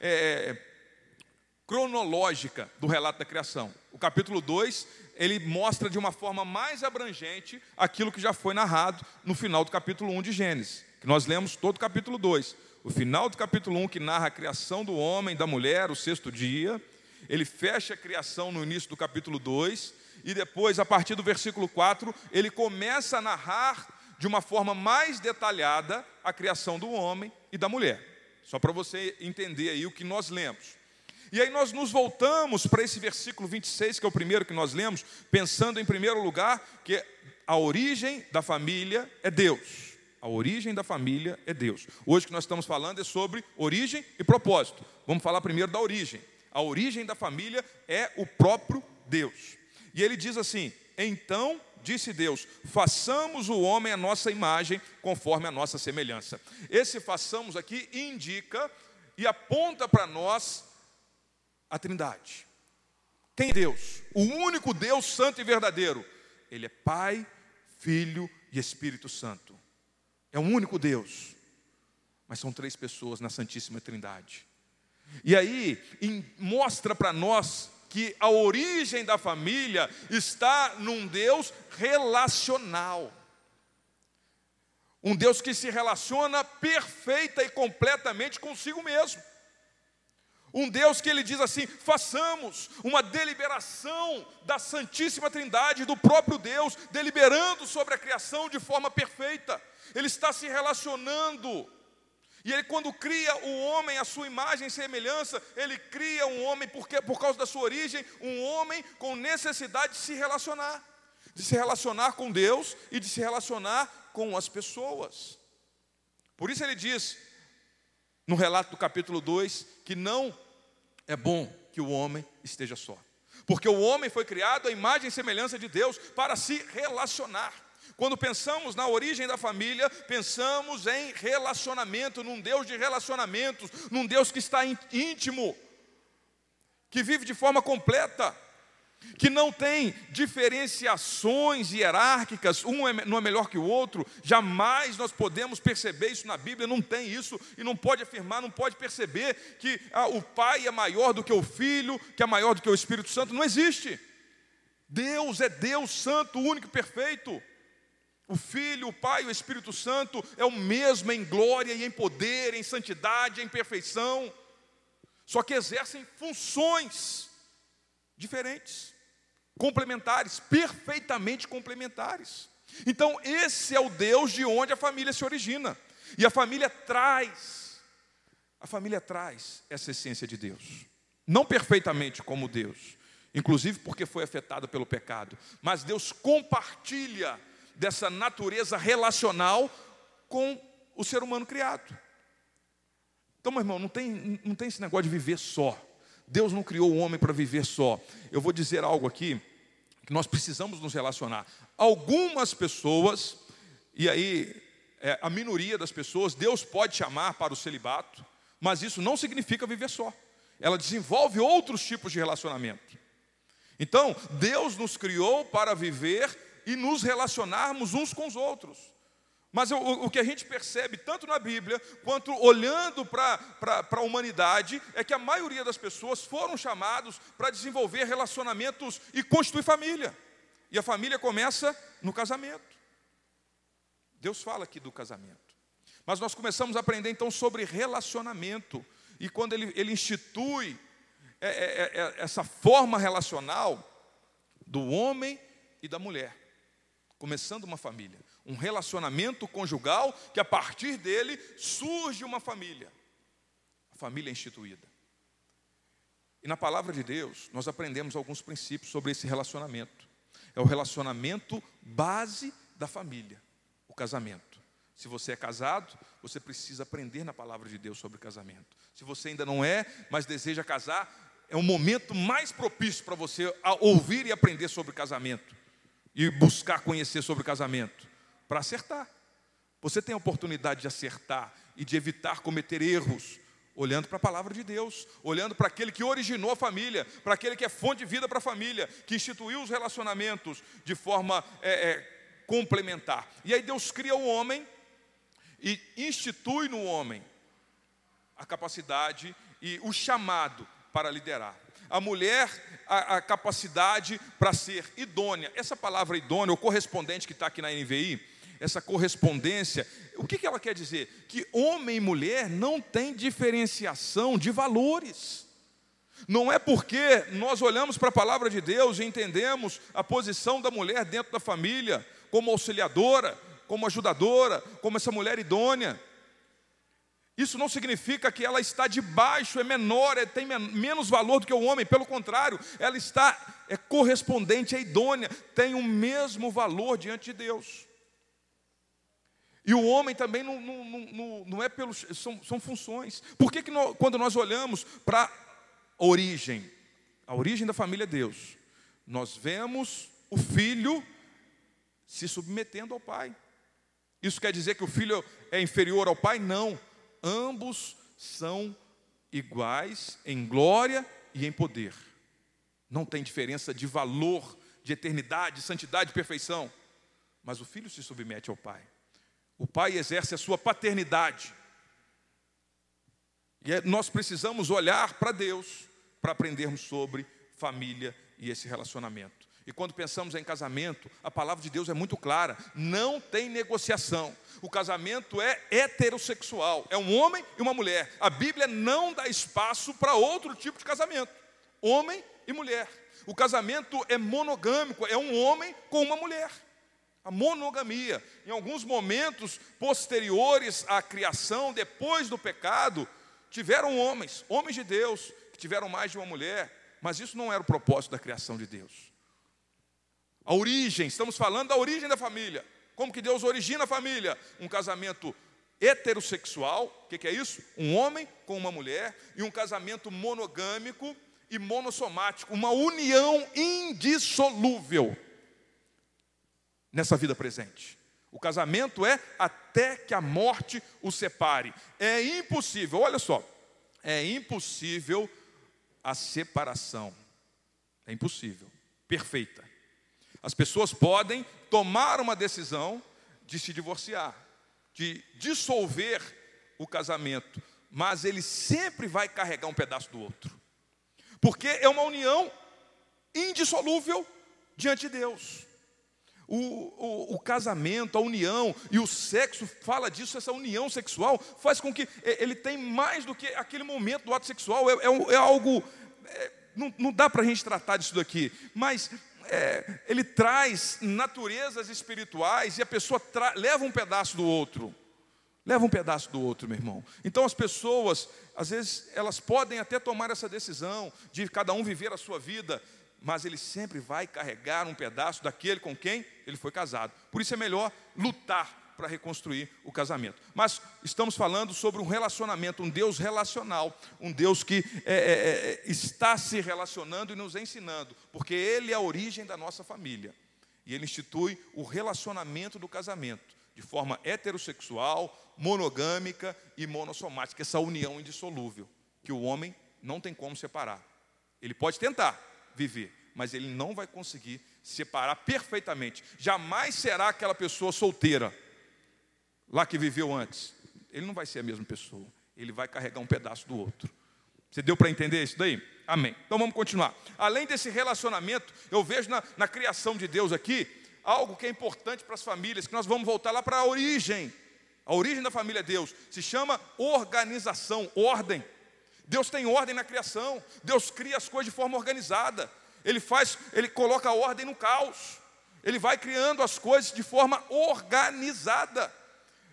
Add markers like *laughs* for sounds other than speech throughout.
é, cronológica do relato da criação. O capítulo 2, ele mostra de uma forma mais abrangente aquilo que já foi narrado no final do capítulo 1 de Gênesis, que nós lemos todo o capítulo 2. O final do capítulo 1, que narra a criação do homem, da mulher, o sexto dia, ele fecha a criação no início do capítulo 2, e depois, a partir do versículo 4, ele começa a narrar de uma forma mais detalhada a criação do homem e da mulher. Só para você entender aí o que nós lemos. E aí nós nos voltamos para esse versículo 26, que é o primeiro que nós lemos, pensando em primeiro lugar que a origem da família é Deus. A origem da família é Deus. Hoje que nós estamos falando é sobre origem e propósito. Vamos falar primeiro da origem. A origem da família é o próprio Deus. E ele diz assim: Então disse Deus: façamos o homem a nossa imagem, conforme a nossa semelhança. Esse façamos aqui indica e aponta para nós a Trindade. Quem é Deus? O único Deus santo e verdadeiro. Ele é Pai, Filho e Espírito Santo. É um único Deus. Mas são três pessoas na Santíssima Trindade. E aí mostra para nós que a origem da família está num Deus relacional. Um Deus que se relaciona perfeita e completamente consigo mesmo. Um Deus que ele diz assim: façamos uma deliberação da Santíssima Trindade, do próprio Deus, deliberando sobre a criação de forma perfeita. Ele está se relacionando. E ele, quando cria o homem à sua imagem e semelhança, ele cria um homem, porque, por causa da sua origem, um homem com necessidade de se relacionar, de se relacionar com Deus e de se relacionar com as pessoas. Por isso ele diz: no relato do capítulo 2, que não é bom que o homem esteja só. Porque o homem foi criado à imagem e semelhança de Deus para se relacionar. Quando pensamos na origem da família, pensamos em relacionamento, num Deus de relacionamentos, num Deus que está íntimo, que vive de forma completa que não tem diferenciações hierárquicas, um é não é melhor que o outro, jamais nós podemos perceber isso na Bíblia, não tem isso, e não pode afirmar, não pode perceber que ah, o Pai é maior do que o Filho, que é maior do que o Espírito Santo, não existe. Deus é Deus Santo, único e perfeito. O Filho, o Pai e o Espírito Santo é o mesmo em glória e em poder, em santidade, em perfeição, só que exercem funções diferentes, complementares, perfeitamente complementares. Então, esse é o Deus de onde a família se origina. E a família traz, a família traz essa essência de Deus. Não perfeitamente como Deus, inclusive porque foi afetada pelo pecado, mas Deus compartilha dessa natureza relacional com o ser humano criado. Então, meu irmão, não tem, não tem esse negócio de viver só. Deus não criou o homem para viver só. Eu vou dizer algo aqui que nós precisamos nos relacionar. Algumas pessoas, e aí é, a minoria das pessoas, Deus pode chamar para o celibato, mas isso não significa viver só. Ela desenvolve outros tipos de relacionamento. Então, Deus nos criou para viver e nos relacionarmos uns com os outros. Mas o, o, que a gente percebe, tanto na Bíblia, quanto olhando para a humanidade, é que a maioria das pessoas foram chamados para desenvolver relacionamentos e constituir família. E a família começa no casamento. Deus fala aqui do casamento. Mas nós começamos a aprender então sobre relacionamento. E quando ele, ele institui é, é, é, essa forma relacional do homem e da mulher, começando uma família um relacionamento conjugal que a partir dele surge uma família. A família instituída. E na palavra de Deus, nós aprendemos alguns princípios sobre esse relacionamento. É o relacionamento base da família, o casamento. Se você é casado, você precisa aprender na palavra de Deus sobre casamento. Se você ainda não é, mas deseja casar, é o momento mais propício para você ouvir e aprender sobre casamento e buscar conhecer sobre casamento para acertar. Você tem a oportunidade de acertar e de evitar cometer erros, olhando para a palavra de Deus, olhando para aquele que originou a família, para aquele que é fonte de vida para a família, que instituiu os relacionamentos de forma é, é, complementar. E aí Deus cria o homem e institui no homem a capacidade e o chamado para liderar. A mulher, a, a capacidade para ser idônea. Essa palavra idônea, o correspondente que está aqui na NVI, essa correspondência, o que, que ela quer dizer? Que homem e mulher não tem diferenciação de valores. Não é porque nós olhamos para a palavra de Deus e entendemos a posição da mulher dentro da família, como auxiliadora, como ajudadora, como essa mulher idônea. Isso não significa que ela está debaixo, é menor, é, tem menos valor do que o homem, pelo contrário, ela está é correspondente, é idônea, tem o mesmo valor diante de Deus. E o homem também não, não, não, não é pelos. São, são funções. Por que, que nós, quando nós olhamos para a origem, a origem da família Deus, nós vemos o filho se submetendo ao pai. Isso quer dizer que o filho é inferior ao pai? Não. Ambos são iguais em glória e em poder. Não tem diferença de valor, de eternidade, de santidade, de perfeição. Mas o filho se submete ao pai. O pai exerce a sua paternidade. E é, nós precisamos olhar para Deus para aprendermos sobre família e esse relacionamento. E quando pensamos em casamento, a palavra de Deus é muito clara: não tem negociação. O casamento é heterossexual, é um homem e uma mulher. A Bíblia não dá espaço para outro tipo de casamento: homem e mulher. O casamento é monogâmico, é um homem com uma mulher a monogamia. Em alguns momentos posteriores à criação, depois do pecado, tiveram homens, homens de Deus, que tiveram mais de uma mulher, mas isso não era o propósito da criação de Deus. A origem, estamos falando da origem da família. Como que Deus origina a família? Um casamento heterossexual, o que, que é isso? Um homem com uma mulher, e um casamento monogâmico e monossomático, uma união indissolúvel nessa vida presente. O casamento é até que a morte o separe. É impossível, olha só, é impossível a separação. É impossível, perfeita. As pessoas podem tomar uma decisão de se divorciar, de dissolver o casamento, mas ele sempre vai carregar um pedaço do outro, porque é uma união indissolúvel diante de Deus. O, o, o, casamento, a união e o sexo fala disso, essa união sexual faz com que ele tem mais do que aquele momento do ato sexual, é, é, é algo, é, não, não, dá para a gente tratar disso daqui, mas é, ele traz naturezas espirituais e a pessoa leva um pedaço do outro, leva um pedaço do outro, meu irmão. Então as pessoas, às vezes, elas podem até tomar essa decisão de cada um viver a sua vida, mas ele sempre vai carregar um pedaço daquele com quem ele foi casado. Por isso é melhor lutar para reconstruir o casamento. Mas estamos falando sobre um relacionamento, um Deus relacional, um Deus que é, é, é, está se relacionando e nos ensinando, porque Ele é a origem da nossa família. E Ele institui o relacionamento do casamento, de forma heterossexual, monogâmica e monossomática, essa união indissolúvel, que o homem não tem como separar. Ele pode tentar, viver, mas ele não vai conseguir separar perfeitamente. Jamais será aquela pessoa solteira, lá que viveu antes. Ele não vai ser a mesma pessoa, ele vai carregar um pedaço do outro. Você deu para entender isso daí? Amém. Então vamos continuar. Além desse relacionamento, eu vejo na, na criação de Deus aqui algo que é importante para as famílias, que nós vamos voltar lá para a origem. A origem da família Deus se chama organização, ordem. Deus tem ordem na criação. Deus cria as coisas de forma organizada. Ele faz, ele coloca a ordem no caos. Ele vai criando as coisas de forma organizada.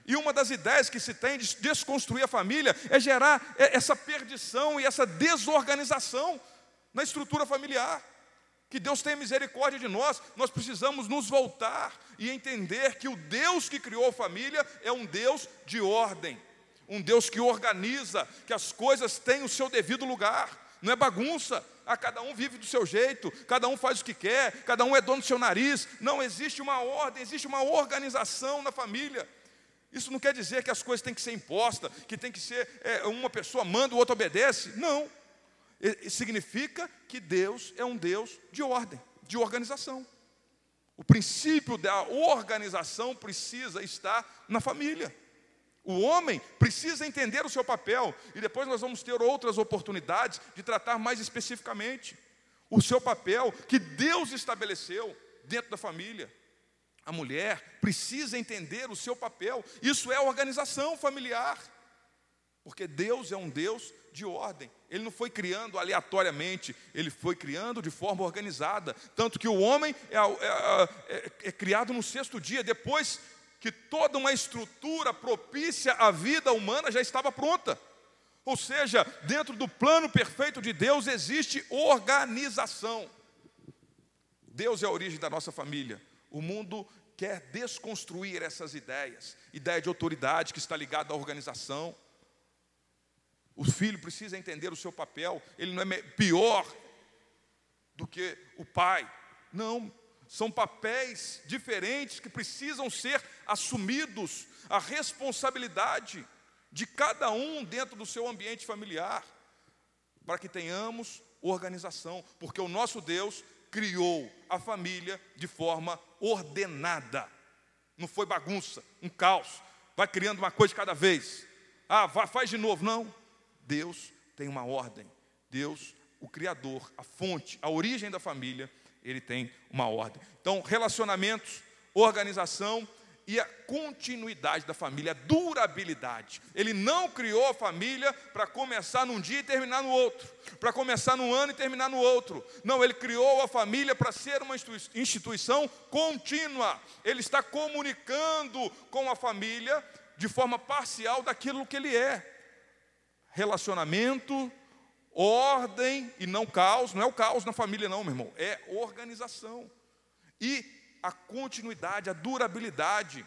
E uma das ideias que se tem de desconstruir a família é gerar essa perdição e essa desorganização na estrutura familiar. Que Deus tenha misericórdia de nós, nós precisamos nos voltar e entender que o Deus que criou a família é um Deus de ordem um Deus que organiza, que as coisas têm o seu devido lugar, não é bagunça. Ah, cada um vive do seu jeito, cada um faz o que quer, cada um é dono do seu nariz. Não existe uma ordem, existe uma organização na família. Isso não quer dizer que as coisas têm que ser impostas, que tem que ser é, uma pessoa manda, o outro obedece. Não. Significa que Deus é um Deus de ordem, de organização. O princípio da organização precisa estar na família. O homem precisa entender o seu papel, e depois nós vamos ter outras oportunidades de tratar mais especificamente o seu papel que Deus estabeleceu dentro da família. A mulher precisa entender o seu papel, isso é organização familiar, porque Deus é um Deus de ordem, Ele não foi criando aleatoriamente, Ele foi criando de forma organizada. Tanto que o homem é, é, é, é criado no sexto dia, depois que toda uma estrutura propícia à vida humana já estava pronta. Ou seja, dentro do plano perfeito de Deus existe organização. Deus é a origem da nossa família. O mundo quer desconstruir essas ideias, ideia de autoridade que está ligada à organização. O filho precisa entender o seu papel, ele não é pior do que o pai. Não, são papéis diferentes que precisam ser assumidos, a responsabilidade de cada um dentro do seu ambiente familiar, para que tenhamos organização, porque o nosso Deus criou a família de forma ordenada, não foi bagunça, um caos, vai criando uma coisa cada vez, ah, vai, faz de novo, não. Deus tem uma ordem, Deus, o Criador, a fonte, a origem da família, ele tem uma ordem. Então, relacionamentos, organização e a continuidade da família, a durabilidade. Ele não criou a família para começar num dia e terminar no outro, para começar num ano e terminar no outro. Não, ele criou a família para ser uma instituição contínua. Ele está comunicando com a família de forma parcial daquilo que ele é. Relacionamento, ordem e não caos, não é o caos na família, não, meu irmão, é organização. E a continuidade, a durabilidade.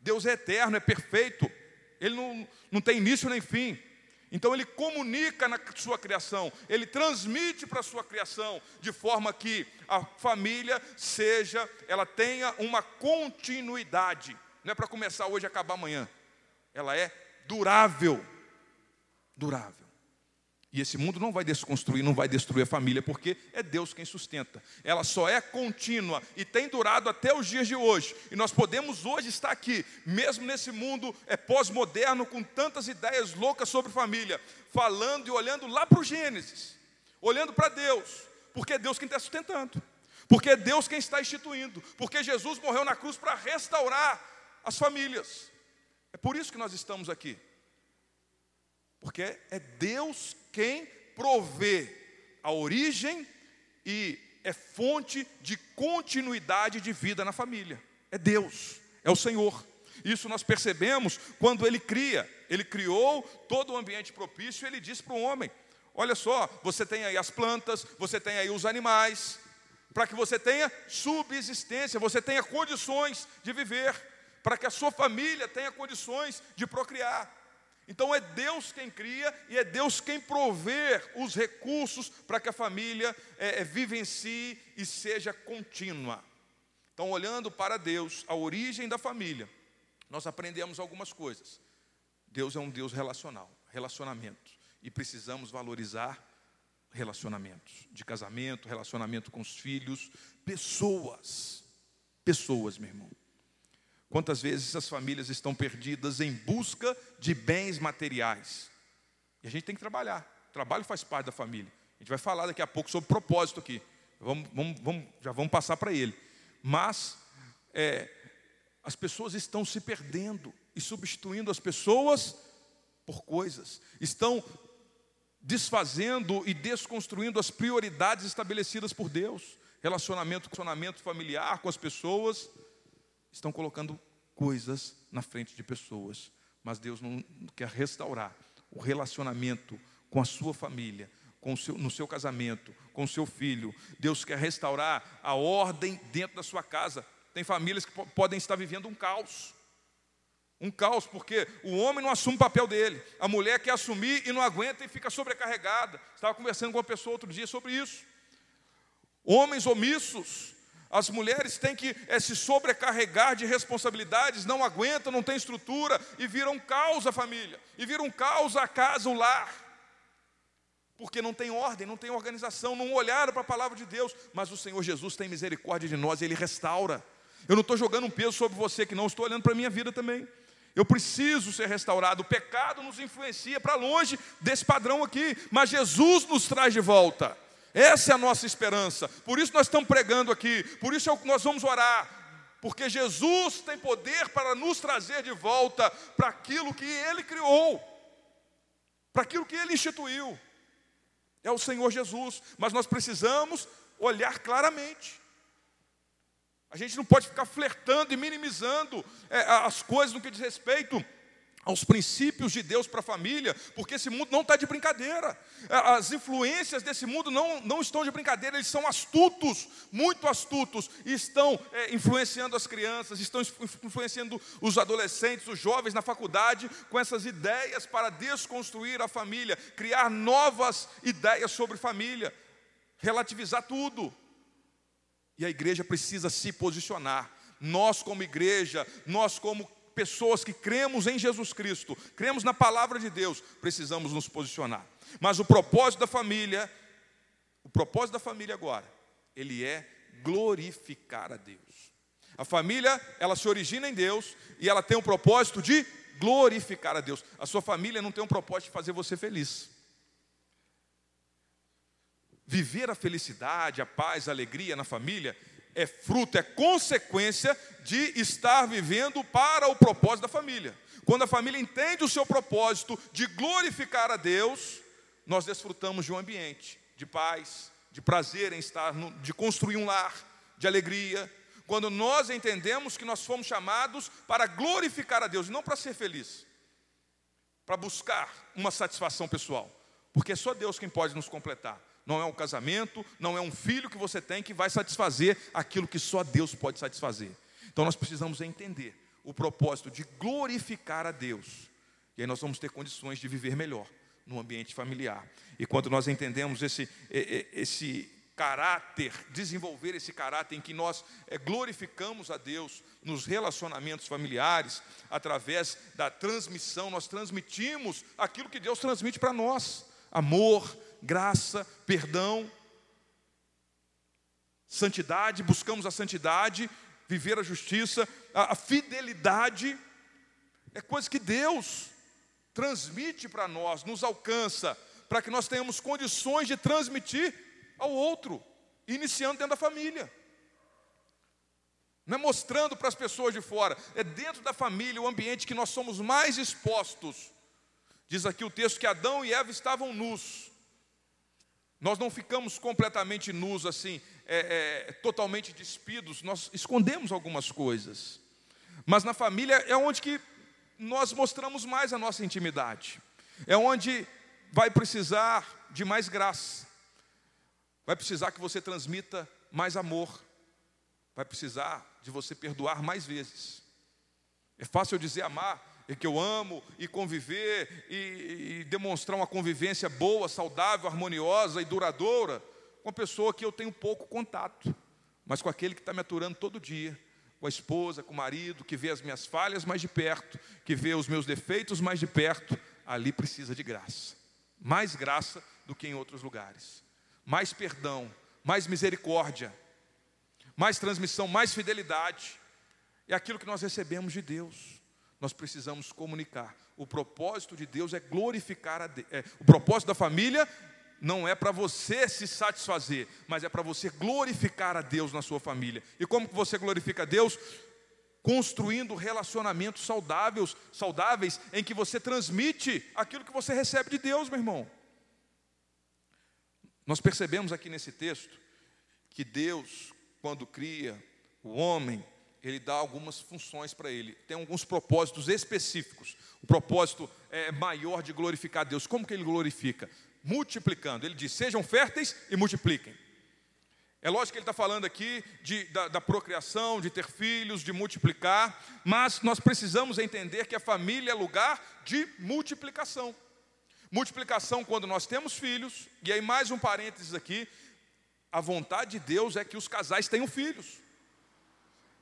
Deus é eterno, é perfeito, Ele não, não tem início nem fim. Então ele comunica na sua criação, ele transmite para a sua criação, de forma que a família seja, ela tenha uma continuidade. Não é para começar hoje e acabar amanhã. Ela é durável. Durável. E esse mundo não vai desconstruir, não vai destruir a família, porque é Deus quem sustenta. Ela só é contínua e tem durado até os dias de hoje. E nós podemos hoje estar aqui, mesmo nesse mundo é pós-moderno, com tantas ideias loucas sobre família, falando e olhando lá para o Gênesis, olhando para Deus, porque é Deus quem está sustentando, porque é Deus quem está instituindo, porque Jesus morreu na cruz para restaurar as famílias. É por isso que nós estamos aqui. Porque é Deus quem provê a origem e é fonte de continuidade de vida na família. É Deus, é o Senhor. Isso nós percebemos quando Ele cria. Ele criou todo o ambiente propício e Ele disse para o homem: Olha só, você tem aí as plantas, você tem aí os animais, para que você tenha subsistência, você tenha condições de viver, para que a sua família tenha condições de procriar. Então é Deus quem cria e é Deus quem provê os recursos para que a família é, é, vivencie e seja contínua. Então, olhando para Deus, a origem da família, nós aprendemos algumas coisas. Deus é um Deus relacional, relacionamento, e precisamos valorizar relacionamentos de casamento, relacionamento com os filhos, pessoas, pessoas, meu irmão. Quantas vezes as famílias estão perdidas em busca de bens materiais? E a gente tem que trabalhar. O trabalho faz parte da família. A gente vai falar daqui a pouco sobre propósito aqui. Vamos, vamos, vamos já vamos passar para ele. Mas é, as pessoas estão se perdendo e substituindo as pessoas por coisas. Estão desfazendo e desconstruindo as prioridades estabelecidas por Deus. Relacionamento, relacionamento familiar com as pessoas estão colocando coisas na frente de pessoas, mas Deus não quer restaurar o relacionamento com a sua família, com seu, no seu casamento, com o seu filho. Deus quer restaurar a ordem dentro da sua casa. Tem famílias que podem estar vivendo um caos. Um caos, porque o homem não assume o papel dele, a mulher quer assumir e não aguenta e fica sobrecarregada. Estava conversando com uma pessoa outro dia sobre isso. Homens omissos, as mulheres têm que é, se sobrecarregar de responsabilidades, não aguentam, não têm estrutura e viram caos a família, e viram caos a casa, o lar. Porque não tem ordem, não tem organização, não olharam para a palavra de Deus, mas o Senhor Jesus tem misericórdia de nós, Ele restaura. Eu não estou jogando um peso sobre você que não, estou olhando para a minha vida também. Eu preciso ser restaurado. O pecado nos influencia para longe desse padrão aqui, mas Jesus nos traz de volta. Essa é a nossa esperança. Por isso nós estamos pregando aqui, por isso é nós vamos orar. Porque Jesus tem poder para nos trazer de volta para aquilo que Ele criou, para aquilo que Ele instituiu. É o Senhor Jesus, mas nós precisamos olhar claramente. A gente não pode ficar flertando e minimizando é, as coisas no que diz respeito aos princípios de Deus para a família, porque esse mundo não está de brincadeira. É, as influências desse mundo não, não estão de brincadeira, eles são astutos, muito astutos, e estão é, influenciando as crianças, estão influenciando os adolescentes, os jovens na faculdade, com essas ideias para desconstruir a família, criar novas ideias sobre família, relativizar tudo. E a igreja precisa se posicionar. Nós, como igreja, nós, como pessoas que cremos em Jesus Cristo, cremos na palavra de Deus, precisamos nos posicionar. Mas o propósito da família, o propósito da família agora, ele é glorificar a Deus. A família, ela se origina em Deus e ela tem o propósito de glorificar a Deus. A sua família não tem um propósito de fazer você feliz. Viver a felicidade, a paz, a alegria na família é fruto, é consequência de estar vivendo para o propósito da família. Quando a família entende o seu propósito de glorificar a Deus, nós desfrutamos de um ambiente de paz, de prazer em estar, no, de construir um lar, de alegria. Quando nós entendemos que nós fomos chamados para glorificar a Deus, não para ser feliz, para buscar uma satisfação pessoal, porque é só Deus quem pode nos completar não é um casamento, não é um filho que você tem que vai satisfazer aquilo que só Deus pode satisfazer. Então nós precisamos entender o propósito de glorificar a Deus. E aí nós vamos ter condições de viver melhor no ambiente familiar. E quando nós entendemos esse, esse caráter, desenvolver esse caráter em que nós é, glorificamos a Deus nos relacionamentos familiares, através da transmissão, nós transmitimos aquilo que Deus transmite para nós: amor, graça, perdão, santidade, buscamos a santidade, viver a justiça, a, a fidelidade, é coisa que Deus transmite para nós, nos alcança, para que nós tenhamos condições de transmitir ao outro, iniciando dentro da família. Não é mostrando para as pessoas de fora, é dentro da família, o ambiente que nós somos mais expostos. Diz aqui o texto que Adão e Eva estavam nus. Nós não ficamos completamente nus, assim, é, é, totalmente despidos, nós escondemos algumas coisas. Mas na família é onde que nós mostramos mais a nossa intimidade. É onde vai precisar de mais graça. Vai precisar que você transmita mais amor. Vai precisar de você perdoar mais vezes. É fácil dizer amar, e que eu amo, e conviver, e, e demonstrar uma convivência boa, saudável, harmoniosa e duradoura com a pessoa que eu tenho pouco contato, mas com aquele que está me aturando todo dia, com a esposa, com o marido, que vê as minhas falhas mais de perto, que vê os meus defeitos mais de perto, ali precisa de graça. Mais graça do que em outros lugares. Mais perdão, mais misericórdia, mais transmissão, mais fidelidade. É aquilo que nós recebemos de Deus nós precisamos comunicar. O propósito de Deus é glorificar a Deus. É, o propósito da família não é para você se satisfazer, mas é para você glorificar a Deus na sua família. E como que você glorifica a Deus? Construindo relacionamentos saudáveis, saudáveis em que você transmite aquilo que você recebe de Deus, meu irmão. Nós percebemos aqui nesse texto que Deus, quando cria o homem, ele dá algumas funções para ele, tem alguns propósitos específicos. O propósito é maior de glorificar Deus. Como que ele glorifica? Multiplicando. Ele diz: sejam férteis e multipliquem. É lógico que ele está falando aqui de, da, da, procriação, de ter filhos, de multiplicar, mas nós precisamos entender que a família é lugar de multiplicação. Multiplicação quando nós temos filhos, e aí mais um parênteses aqui: a vontade de Deus é que os casais tenham filhos.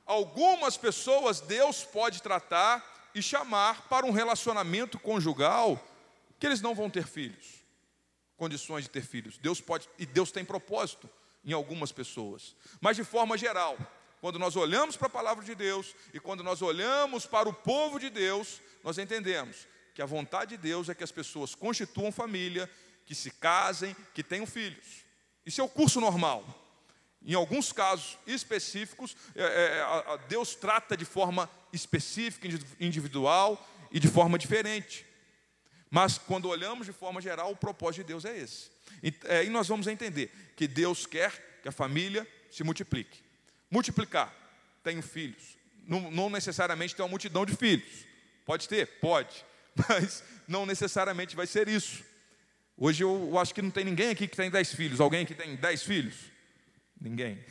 Algumas pessoas Deus pode tratar e chamar para um relacionamento conjugal que eles não vão ter filhos, condições de ter filhos. Deus pode e Deus tem propósito em algumas pessoas, mas de forma geral, quando nós olhamos para a palavra de Deus e quando nós olhamos para o povo de Deus, nós entendemos que a vontade de Deus é que as pessoas constituam família, que se casem, que tenham filhos. Isso é o curso normal. Em alguns casos específicos, é, é, Deus trata de forma específica, individual e de forma diferente. Mas quando olhamos de forma geral, o propósito de Deus é esse. E, é, nós vamos entender que Deus quer que a família se multiplique. Multiplicar, tenho filhos. Não, não necessariamente tem uma multidão de filhos. Pode ter? Pode. *laughs* Mas não necessariamente vai ser isso. Hoje eu, eu acho que não tem ninguém aqui que tem dez filhos. Alguém que tem dez filhos? Ninguém.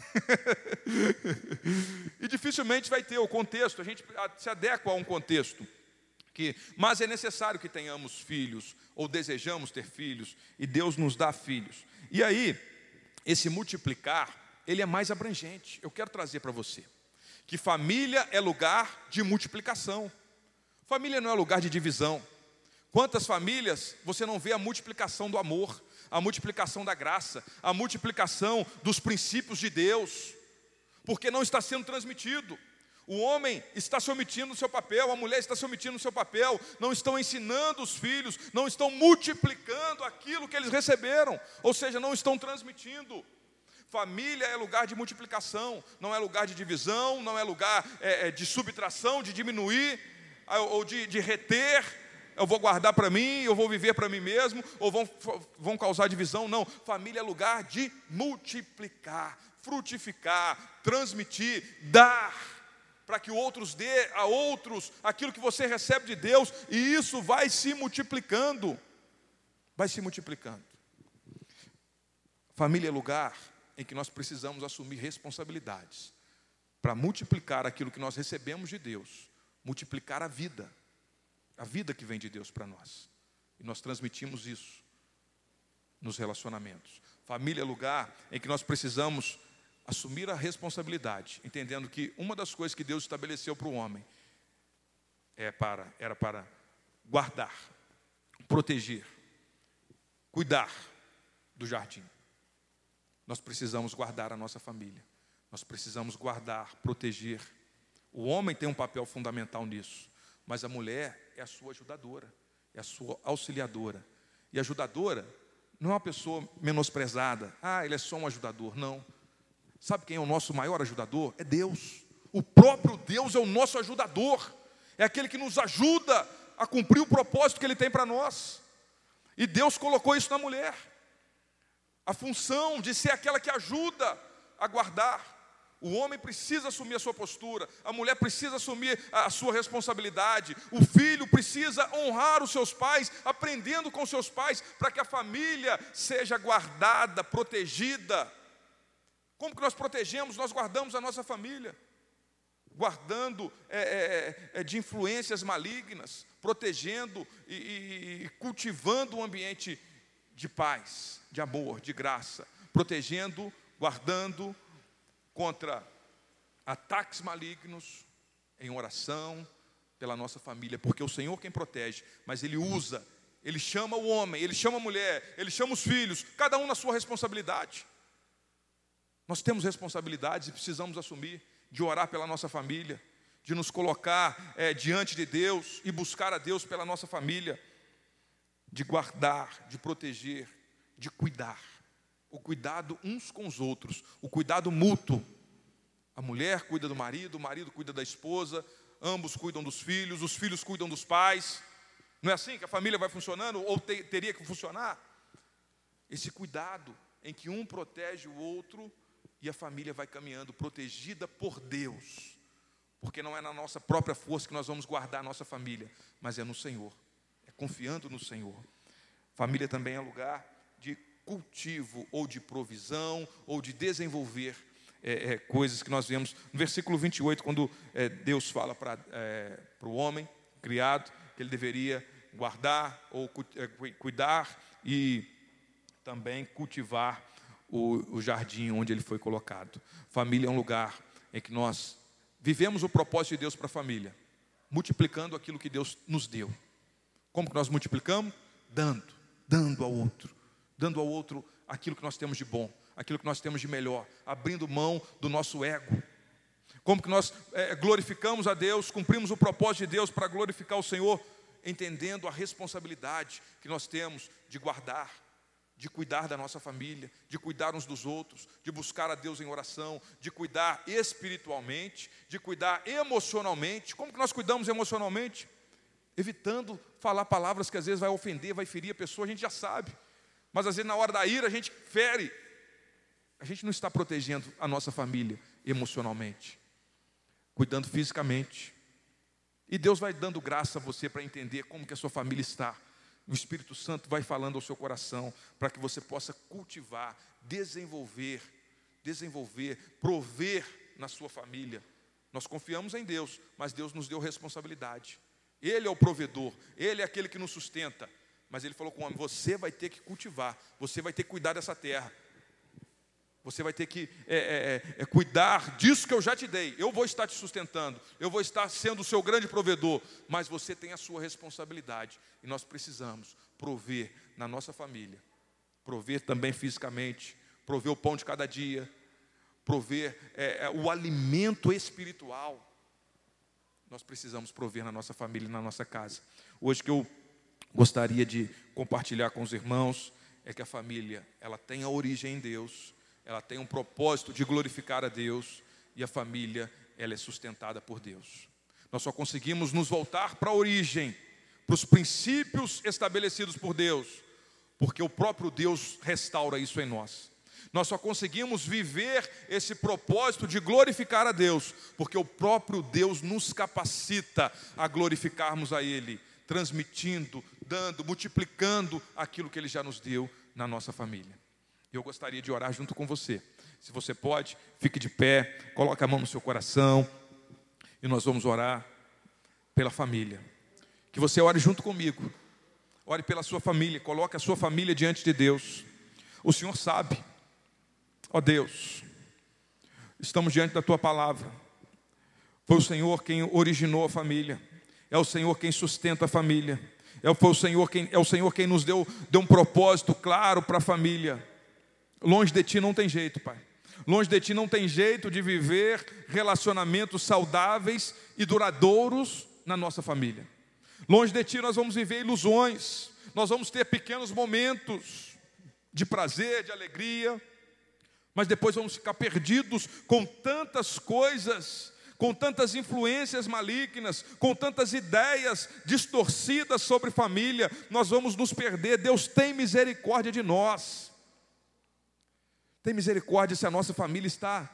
*laughs* e dificilmente vai ter o contexto, a gente se adequa a um contexto. Que, mas é necessário que tenhamos filhos, ou desejamos ter filhos, e Deus nos dá filhos. E aí, esse multiplicar, ele é mais abrangente. Eu quero trazer para você que família é lugar de multiplicação. Família não é lugar de divisão. Quantas famílias você não vê a multiplicação do amor, a multiplicação da graça, a multiplicação dos princípios de Deus, porque não está sendo transmitido. O homem está se omitindo no seu papel, a mulher está se omitindo no seu papel, não estão ensinando os filhos, não estão multiplicando aquilo que eles receberam, ou seja, não estão transmitindo. Família é lugar de multiplicação, não é lugar de divisão, não é lugar é, é de subtração, de diminuir ou de, de reter eu vou guardar para mim, eu vou viver para mim mesmo, ou vão, vão causar divisão. Não, família é lugar de multiplicar, frutificar, transmitir, dar, para que outros dê a outros aquilo que você recebe de Deus, e isso vai se multiplicando. Vai se multiplicando. Família é lugar em que nós precisamos assumir responsabilidades para multiplicar aquilo que nós recebemos de Deus, multiplicar a vida a vida que vem de Deus para nós. E nós transmitimos isso nos relacionamentos. Família é lugar em que nós precisamos assumir a responsabilidade, entendendo que uma das coisas que Deus estabeleceu para o homem é para, era para guardar, proteger, cuidar do jardim. Nós precisamos guardar a nossa família. Nós precisamos guardar, proteger. O homem tem um papel fundamental nisso, mas a mulher é a sua ajudadora, é a sua auxiliadora. E ajudadora não é uma pessoa menosprezada. Ah, ele é só um ajudador. Não. Sabe quem é o nosso maior ajudador? É Deus. O próprio Deus é o nosso ajudador. É aquele que nos ajuda a cumprir o propósito que Ele tem para nós. E Deus colocou isso na mulher. A função de ser aquela que ajuda a guardar. O homem precisa assumir a sua postura, a mulher precisa assumir a sua responsabilidade, o filho precisa honrar os seus pais, aprendendo com seus pais, para que a família seja guardada, protegida. Como que nós protegemos? Nós guardamos a nossa família, guardando é, é, é, de influências malignas, protegendo e, e, e cultivando um ambiente de paz, de amor, de graça, protegendo, guardando, contra ataques malignos, em oração pela nossa família, porque o Senhor quem protege, mas Ele usa, Ele chama o homem, Ele chama a mulher, Ele chama os filhos, cada um na sua responsabilidade. Nós temos responsabilidades e precisamos assumir de orar pela nossa família, de nos colocar é, diante de Deus e buscar a Deus pela nossa família, de guardar, de proteger, de cuidar o cuidado uns com os outros, o cuidado mútuo. A mulher cuida do marido, o marido cuida da esposa, ambos cuidam dos filhos, os filhos cuidam dos pais. Não é assim que a família vai funcionando ou te, teria que funcionar? Esse cuidado em que um protege o outro e a família vai caminhando protegida por Deus. Porque não é na nossa própria força que nós vamos guardar a nossa família, mas é no Senhor. É confiando no Senhor. Família também é lugar cultivo ou de provisão ou de desenvolver é, é, coisas que nós vemos no versículo 28, quando é, Deus fala para é, o homem criado que ele deveria guardar ou é, cuidar e também cultivar o, o jardim onde ele foi colocado. Família é um lugar em que nós vivemos o propósito de Deus para a família, multiplicando aquilo que Deus nos deu. Como que nós multiplicamos? Dando, dando ao outro dando ao outro aquilo que nós temos de bom, aquilo que nós temos de melhor, abrindo mão do nosso ego. Como que nós é, glorificamos a Deus, cumprimos o propósito de Deus para glorificar o Senhor, entendendo a responsabilidade que nós temos de guardar, de cuidar da nossa família, de cuidar uns dos outros, de buscar a Deus em oração, de cuidar espiritualmente, de cuidar emocionalmente. Como que nós cuidamos emocionalmente? Evitando falar palavras que às vezes vai ofender, vai ferir a pessoa, a gente já sabe. Mas às vezes na hora da ira a gente fere. A gente não está protegendo a nossa família emocionalmente, cuidando fisicamente. E Deus vai dando graça a você para entender como que a sua família está. O Espírito Santo vai falando ao seu coração para que você possa cultivar, desenvolver, desenvolver, prover na sua família. Nós confiamos em Deus, mas Deus nos deu responsabilidade. Ele é o provedor, ele é aquele que nos sustenta. Mas ele falou com o homem: você vai ter que cultivar, você vai ter que cuidar dessa terra. Você vai ter que é, é, é, é, cuidar disso que eu já te dei. Eu vou estar te sustentando, eu vou estar sendo o seu grande provedor, mas você tem a sua responsabilidade. E nós precisamos prover na nossa família, prover também fisicamente, prover o pão de cada dia, prover é, é, o alimento espiritual. Nós precisamos prover na nossa família, na nossa casa. Hoje que eu gostaria de compartilhar com os irmãos é que a família ela tem a origem em Deus ela tem um propósito de glorificar a Deus e a família, ela é sustentada por Deus. Nós só conseguimos nos voltar para a origem, para os princípios estabelecidos por Deus, porque o próprio Deus restaura isso em nós. Nós só conseguimos viver esse propósito de glorificar a Deus, porque o próprio Deus nos capacita a glorificarmos a Ele, transmitindo, dando, multiplicando aquilo que Ele já nos deu na nossa família eu gostaria de orar junto com você. Se você pode, fique de pé, coloque a mão no seu coração e nós vamos orar pela família. Que você ore junto comigo. Ore pela sua família, coloque a sua família diante de Deus. O Senhor sabe. Ó Deus, estamos diante da tua palavra. Foi o Senhor quem originou a família. É o Senhor quem sustenta a família. É o Senhor quem, é o Senhor quem nos deu, deu um propósito claro para a família. Longe de ti não tem jeito, Pai. Longe de ti não tem jeito de viver relacionamentos saudáveis e duradouros na nossa família. Longe de ti nós vamos viver ilusões, nós vamos ter pequenos momentos de prazer, de alegria, mas depois vamos ficar perdidos com tantas coisas, com tantas influências malignas, com tantas ideias distorcidas sobre família, nós vamos nos perder. Deus tem misericórdia de nós. Tem misericórdia se a nossa família está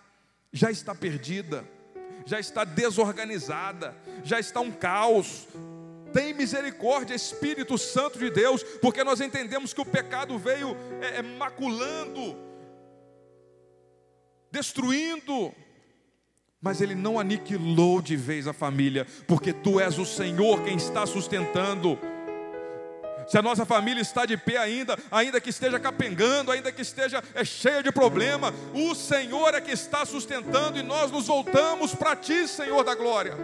já está perdida, já está desorganizada, já está um caos. Tem misericórdia, Espírito Santo de Deus, porque nós entendemos que o pecado veio é, é, maculando, destruindo, mas ele não aniquilou de vez a família, porque tu és o Senhor quem está sustentando se a nossa família está de pé ainda, ainda que esteja capengando, ainda que esteja é, cheia de problema, o Senhor é que está sustentando e nós nos voltamos para Ti, Senhor da glória.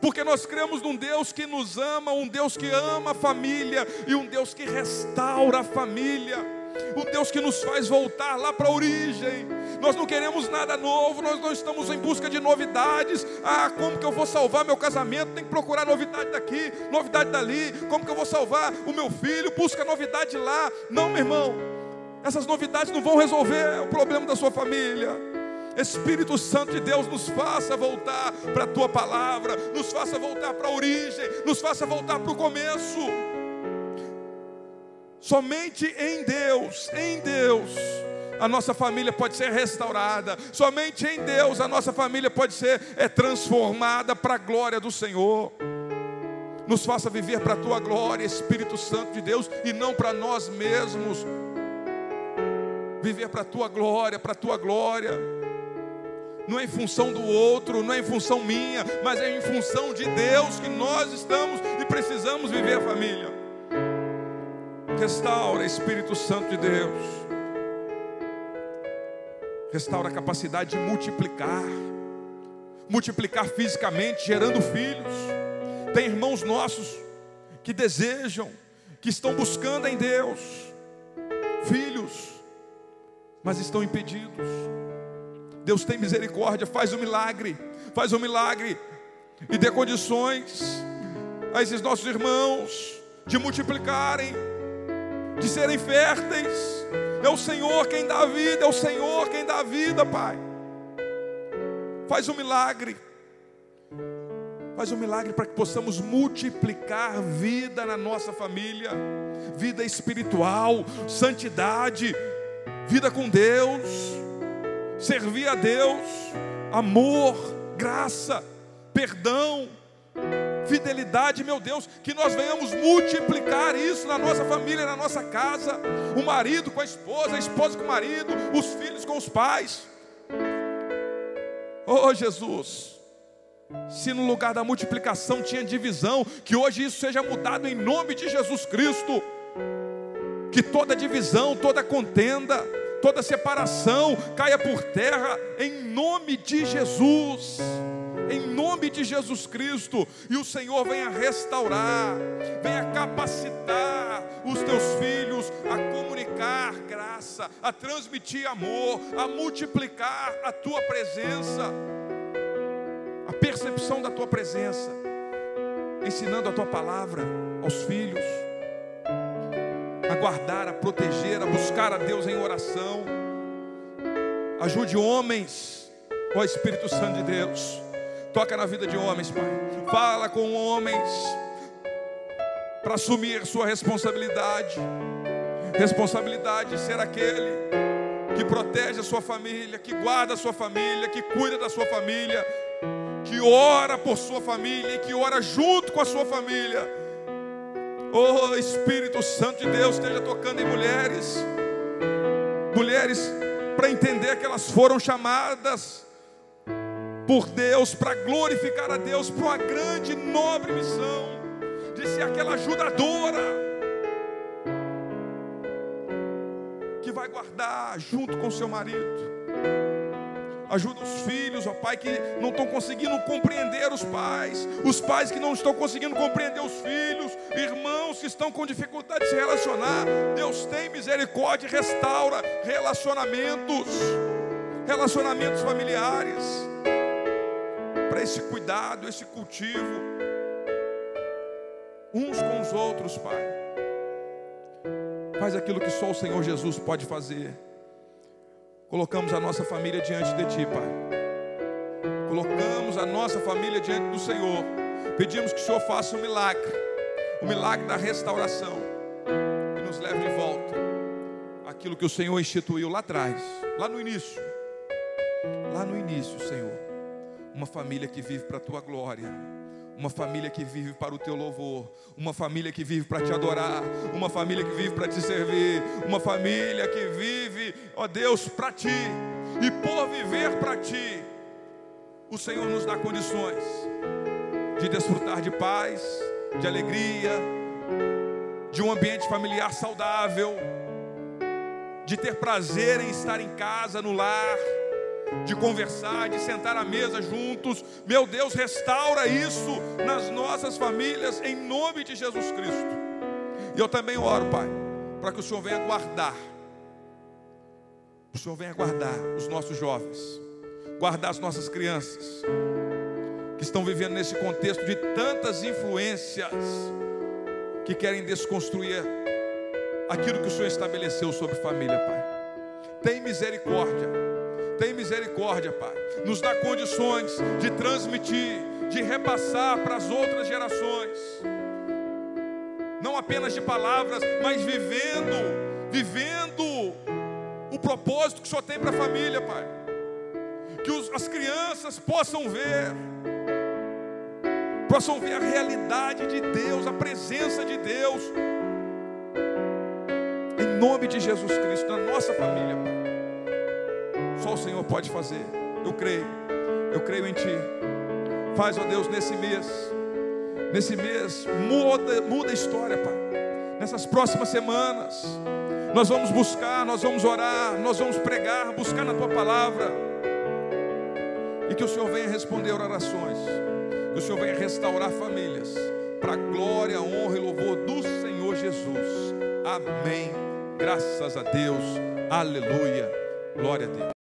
Porque nós cremos num Deus que nos ama, um Deus que ama a família e um Deus que restaura a família o Deus que nos faz voltar lá para a origem. Nós não queremos nada novo, nós não estamos em busca de novidades. Ah, como que eu vou salvar meu casamento? Tem que procurar novidade daqui, novidade dali. Como que eu vou salvar o meu filho? Busca novidade lá. Não, meu irmão, essas novidades não vão resolver o problema da sua família. Espírito Santo de Deus, nos faça voltar para a tua palavra, nos faça voltar para a origem, nos faça voltar para o começo. Somente em Deus, em Deus, a nossa família pode ser restaurada. Somente em Deus a nossa família pode ser é, transformada para a glória do Senhor. Nos faça viver para a tua glória, Espírito Santo de Deus, e não para nós mesmos. Viver para a tua glória, para a tua glória. Não é em função do outro, não é em função minha, mas é em função de Deus que nós estamos e precisamos viver a família. Restaura, Espírito Santo de Deus. Restaura a capacidade de multiplicar. Multiplicar fisicamente, gerando filhos. Tem irmãos nossos que desejam, que estão buscando em Deus filhos, mas estão impedidos. Deus tem misericórdia, faz um milagre, faz um milagre e dê condições a esses nossos irmãos de multiplicarem, de serem férteis. É o Senhor quem dá a vida, é o Senhor quem dá a vida, Pai. Faz um milagre. Faz um milagre para que possamos multiplicar vida na nossa família, vida espiritual, santidade, vida com Deus, servir a Deus, amor, graça, perdão, fidelidade, meu Deus, que nós venhamos multiplicar isso na nossa família, na nossa casa, o marido com a esposa, a esposa com o marido, os filhos com os pais. Oh Jesus, se no lugar da multiplicação tinha divisão, que hoje isso seja mudado em nome de Jesus Cristo. Que toda divisão, toda contenda, toda separação caia por terra em nome de Jesus. Em nome de Jesus Cristo, e o Senhor venha restaurar, venha capacitar os teus filhos a comunicar graça, a transmitir amor, a multiplicar a tua presença a percepção da tua presença, ensinando a tua palavra aos filhos, a guardar, a proteger, a buscar a Deus em oração. Ajude homens, ó Espírito Santo de Deus. Toca na vida de homens, Pai. Fala com homens para assumir sua responsabilidade. Responsabilidade de ser aquele que protege a sua família, que guarda a sua família, que cuida da sua família, que ora por sua família e que ora junto com a sua família. Oh Espírito Santo de Deus, esteja tocando em mulheres, mulheres para entender que elas foram chamadas por Deus para glorificar a Deus para uma grande nobre missão de ser aquela ajudadora que vai guardar junto com seu marido Ajuda os filhos, ó Pai, que não estão conseguindo compreender os pais, os pais que não estão conseguindo compreender os filhos, irmãos que estão com dificuldade de se relacionar. Deus tem misericórdia e restaura relacionamentos, relacionamentos familiares, para esse cuidado, esse cultivo, uns com os outros, Pai. Faz aquilo que só o Senhor Jesus pode fazer. Colocamos a nossa família diante de Ti, Pai. Colocamos a nossa família diante do Senhor. Pedimos que o Senhor faça um milagre, o milagre da restauração, e nos leve de volta aquilo que o Senhor instituiu lá atrás, lá no início. Lá no início, Senhor, uma família que vive para a Tua glória. Uma família que vive para o teu louvor, uma família que vive para te adorar, uma família que vive para te servir, uma família que vive, ó Deus, para ti, e por viver para ti, o Senhor nos dá condições de desfrutar de paz, de alegria, de um ambiente familiar saudável, de ter prazer em estar em casa, no lar de conversar, de sentar à mesa juntos. Meu Deus, restaura isso nas nossas famílias, em nome de Jesus Cristo. E eu também oro, Pai, para que o Senhor venha guardar, o Senhor venha guardar os nossos jovens, guardar as nossas crianças, que estão vivendo nesse contexto de tantas influências, que querem desconstruir aquilo que o Senhor estabeleceu sobre família, Pai. Tem misericórdia tem misericórdia, Pai. Nos dá condições de transmitir, de repassar para as outras gerações. Não apenas de palavras, mas vivendo, vivendo o propósito que o Senhor tem para a família, Pai. Que os, as crianças possam ver, possam ver a realidade de Deus, a presença de Deus. Em nome de Jesus Cristo, na nossa família, Pai. Só o Senhor pode fazer. Eu creio. Eu creio em Ti. Faz, ó Deus, nesse mês. Nesse mês, muda, muda a história, Pai. Nessas próximas semanas, nós vamos buscar, nós vamos orar, nós vamos pregar, buscar na Tua palavra. E que o Senhor venha responder orações. Que o Senhor venha restaurar famílias. Para a glória, honra e louvor do Senhor Jesus. Amém. Graças a Deus. Aleluia. Glória a Deus.